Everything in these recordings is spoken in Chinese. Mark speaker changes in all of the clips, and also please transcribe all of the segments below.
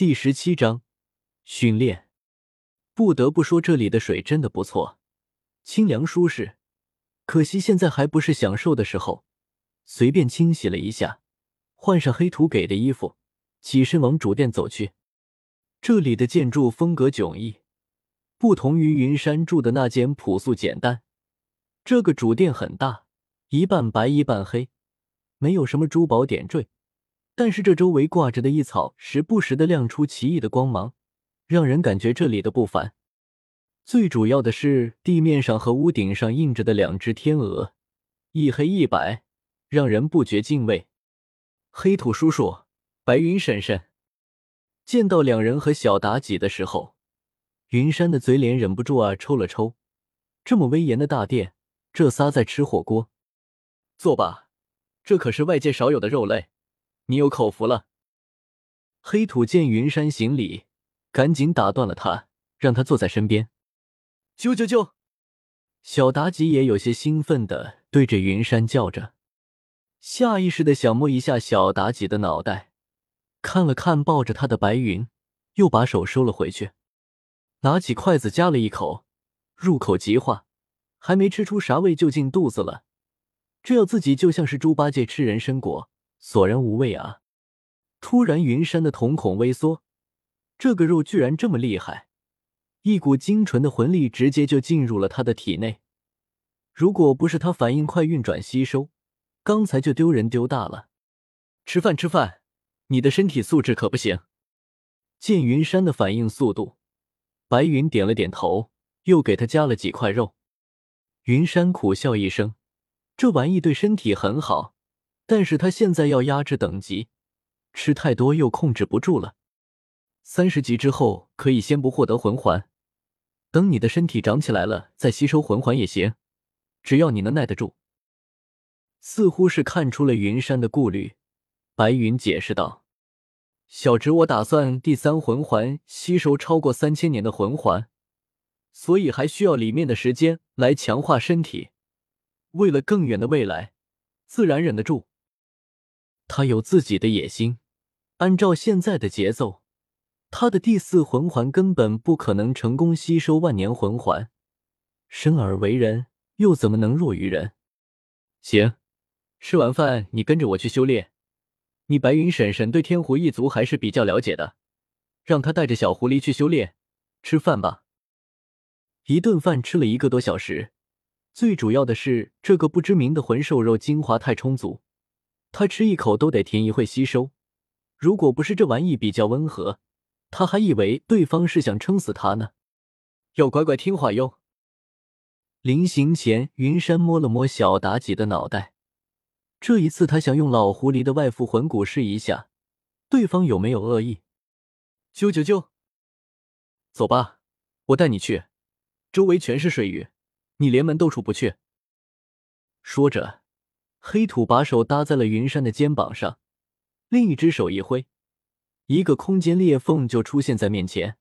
Speaker 1: 第十七章训练。不得不说，这里的水真的不错，清凉舒适。可惜现在还不是享受的时候。随便清洗了一下，换上黑土给的衣服，起身往主殿走去。这里的建筑风格迥异，不同于云山住的那间朴素简单。这个主殿很大，一半白一半黑，没有什么珠宝点缀，但是这周围挂着的异草时不时的亮出奇异的光芒，让人感觉这里的不凡。最主要的是地面上和屋顶上印着的两只天鹅，一黑一白，让人不觉敬畏。黑土叔叔，白云婶婶，见到两人和小妲己的时候，云山的嘴脸忍不住啊抽了抽。这么威严的大殿。这仨在吃火锅，坐吧，这可是外界少有的肉类，你有口福了。黑土见云山行礼，赶紧打断了他，让他坐在身边。啾啾啾！小妲己也有些兴奋的对着云山叫着，下意识的想摸一下小妲己的脑袋，看了看抱着他的白云，又把手收了回去，拿起筷子夹了一口，入口即化。还没吃出啥味就进肚子了，这要自己就像是猪八戒吃人参果，索然无味啊！突然，云山的瞳孔微缩，这个肉居然这么厉害，一股精纯的魂力直接就进入了他的体内。如果不是他反应快运转吸收，刚才就丢人丢大了。吃饭吃饭，你的身体素质可不行。见云山的反应速度，白云点了点头，又给他加了几块肉。云山苦笑一声，这玩意对身体很好，但是他现在要压制等级，吃太多又控制不住了。三十级之后可以先不获得魂环，等你的身体长起来了再吸收魂环也行，只要你能耐得住。似乎是看出了云山的顾虑，白云解释道：“小侄我打算第三魂环吸收超过三千年的魂环。”所以还需要里面的时间来强化身体，为了更远的未来，自然忍得住。他有自己的野心，按照现在的节奏，他的第四魂环根本不可能成功吸收万年魂环。生而为人，又怎么能弱于人？行，吃完饭你跟着我去修炼。你白云婶婶对天狐一族还是比较了解的，让她带着小狐狸去修炼。吃饭吧。一顿饭吃了一个多小时，最主要的是这个不知名的魂兽肉精华太充足，他吃一口都得停一会吸收。如果不是这玩意比较温和，他还以为对方是想撑死他呢。要乖乖听话哟。临行前，云山摸了摸小妲己的脑袋，这一次他想用老狐狸的外附魂骨试一下，对方有没有恶意。啾啾啾，走吧，我带你去。周围全是水域，你连门都出不去。说着，黑土把手搭在了云山的肩膀上，另一只手一挥，一个空间裂缝就出现在面前。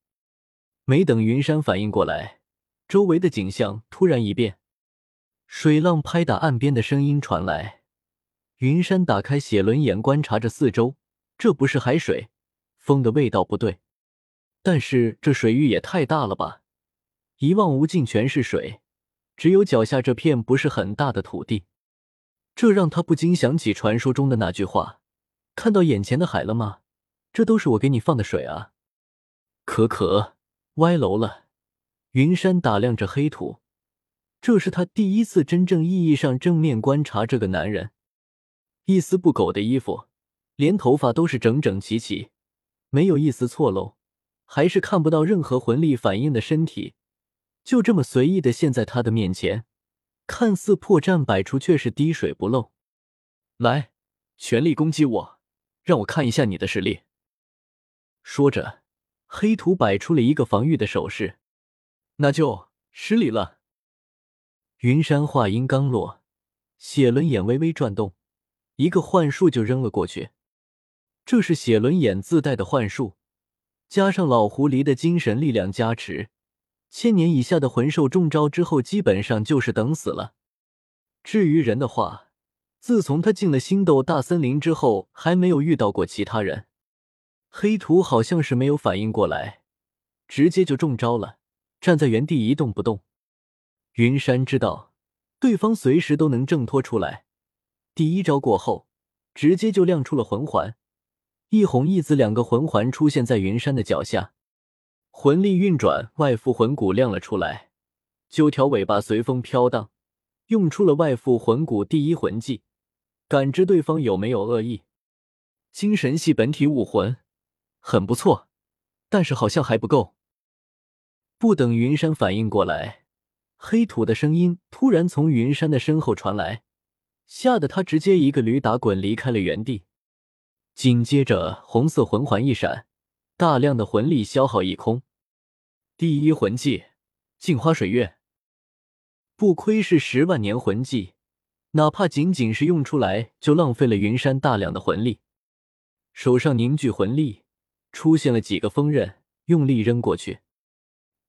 Speaker 1: 没等云山反应过来，周围的景象突然一变，水浪拍打岸边的声音传来。云山打开写轮眼，观察着四周，这不是海水，风的味道不对，但是这水域也太大了吧！一望无尽，全是水，只有脚下这片不是很大的土地，这让他不禁想起传说中的那句话：“看到眼前的海了吗？这都是我给你放的水啊！”可可歪楼了。云山打量着黑土，这是他第一次真正意义上正面观察这个男人，一丝不苟的衣服，连头发都是整整齐齐，没有一丝错漏，还是看不到任何魂力反应的身体。就这么随意的陷在他的面前，看似破绽百出，却是滴水不漏。来，全力攻击我，让我看一下你的实力。说着，黑土摆出了一个防御的手势。那就失礼了。云山话音刚落，血轮眼微微转动，一个幻术就扔了过去。这是血轮眼自带的幻术，加上老狐狸的精神力量加持。千年以下的魂兽中招之后，基本上就是等死了。至于人的话，自从他进了星斗大森林之后，还没有遇到过其他人。黑土好像是没有反应过来，直接就中招了，站在原地一动不动。云山知道对方随时都能挣脱出来，第一招过后，直接就亮出了魂环，一红一紫两个魂环出现在云山的脚下，魂力运转，外附魂骨亮了出来，九条尾巴随风飘荡，用出了外附魂骨第一魂技，感知对方有没有恶意。精神系本体武魂，很不错，但是好像还不够。不等云山反应过来，黑土的声音突然从云山的身后传来，吓得他直接一个驴打滚离开了原地。紧接着，红色魂环一闪，大量的魂力消耗一空。第一魂技，镜花水月。不亏是十万年魂技，哪怕仅仅是用出来，就浪费了云山大量的魂力。手上凝聚魂力，出现了几个锋刃，用力扔过去。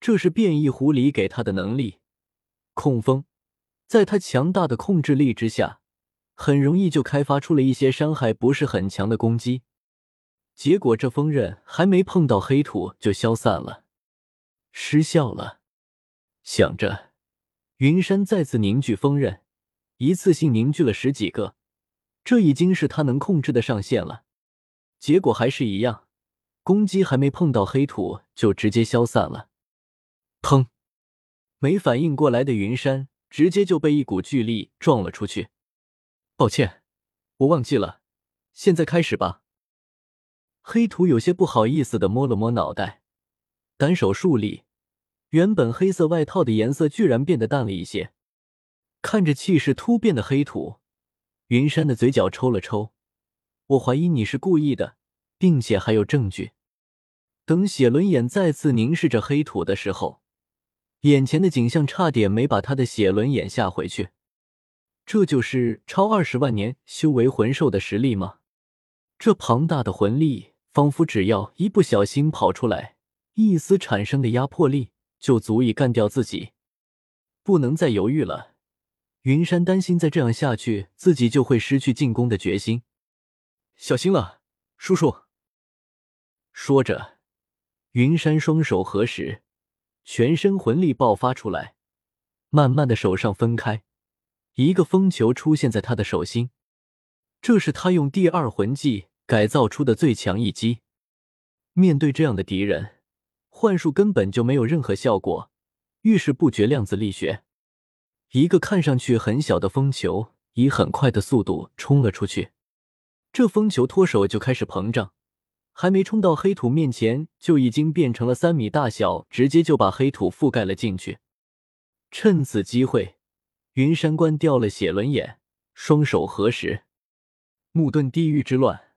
Speaker 1: 这是变异狐狸给他的能力，控风。在他强大的控制力之下，很容易就开发出了一些伤害不是很强的攻击。结果这锋刃还没碰到黑土就消散了，失效了。想着，云山再次凝聚锋刃，一次性凝聚了十几个，这已经是他能控制的上限了。结果还是一样，攻击还没碰到黑土就直接消散了。砰！没反应过来的云山直接就被一股巨力撞了出去。抱歉，我忘记了，现在开始吧。黑土有些不好意思的摸了摸脑袋，单手竖立，原本黑色外套的颜色居然变得淡了一些。看着气势突变的黑土，云山的嘴角抽了抽。我怀疑你是故意的，并且还有证据。等写轮眼再次凝视着黑土的时候，眼前的景象差点没把他的写轮眼吓回去。这就是超二十万年修为魂兽的实力吗？这庞大的魂力，仿佛只要一不小心跑出来，一丝产生的压迫力就足以干掉自己。不能再犹豫了，云山担心再这样下去，自己就会失去进攻的决心。小心了，叔叔。说着，云山双手合十，全身魂力爆发出来，慢慢的手上分开，一个风球出现在他的手心。这是他用第二魂技改造出的最强一击。面对这样的敌人，幻术根本就没有任何效果，遇事不决，量子力学。一个看上去很小的风球，以很快的速度冲了出去。这风球脱手就开始膨胀，还没冲到黑土面前，就已经变成了三米大小，直接就把黑土覆盖了进去。趁此机会，云山关掉了写轮眼，双手合十，木遁地狱之乱。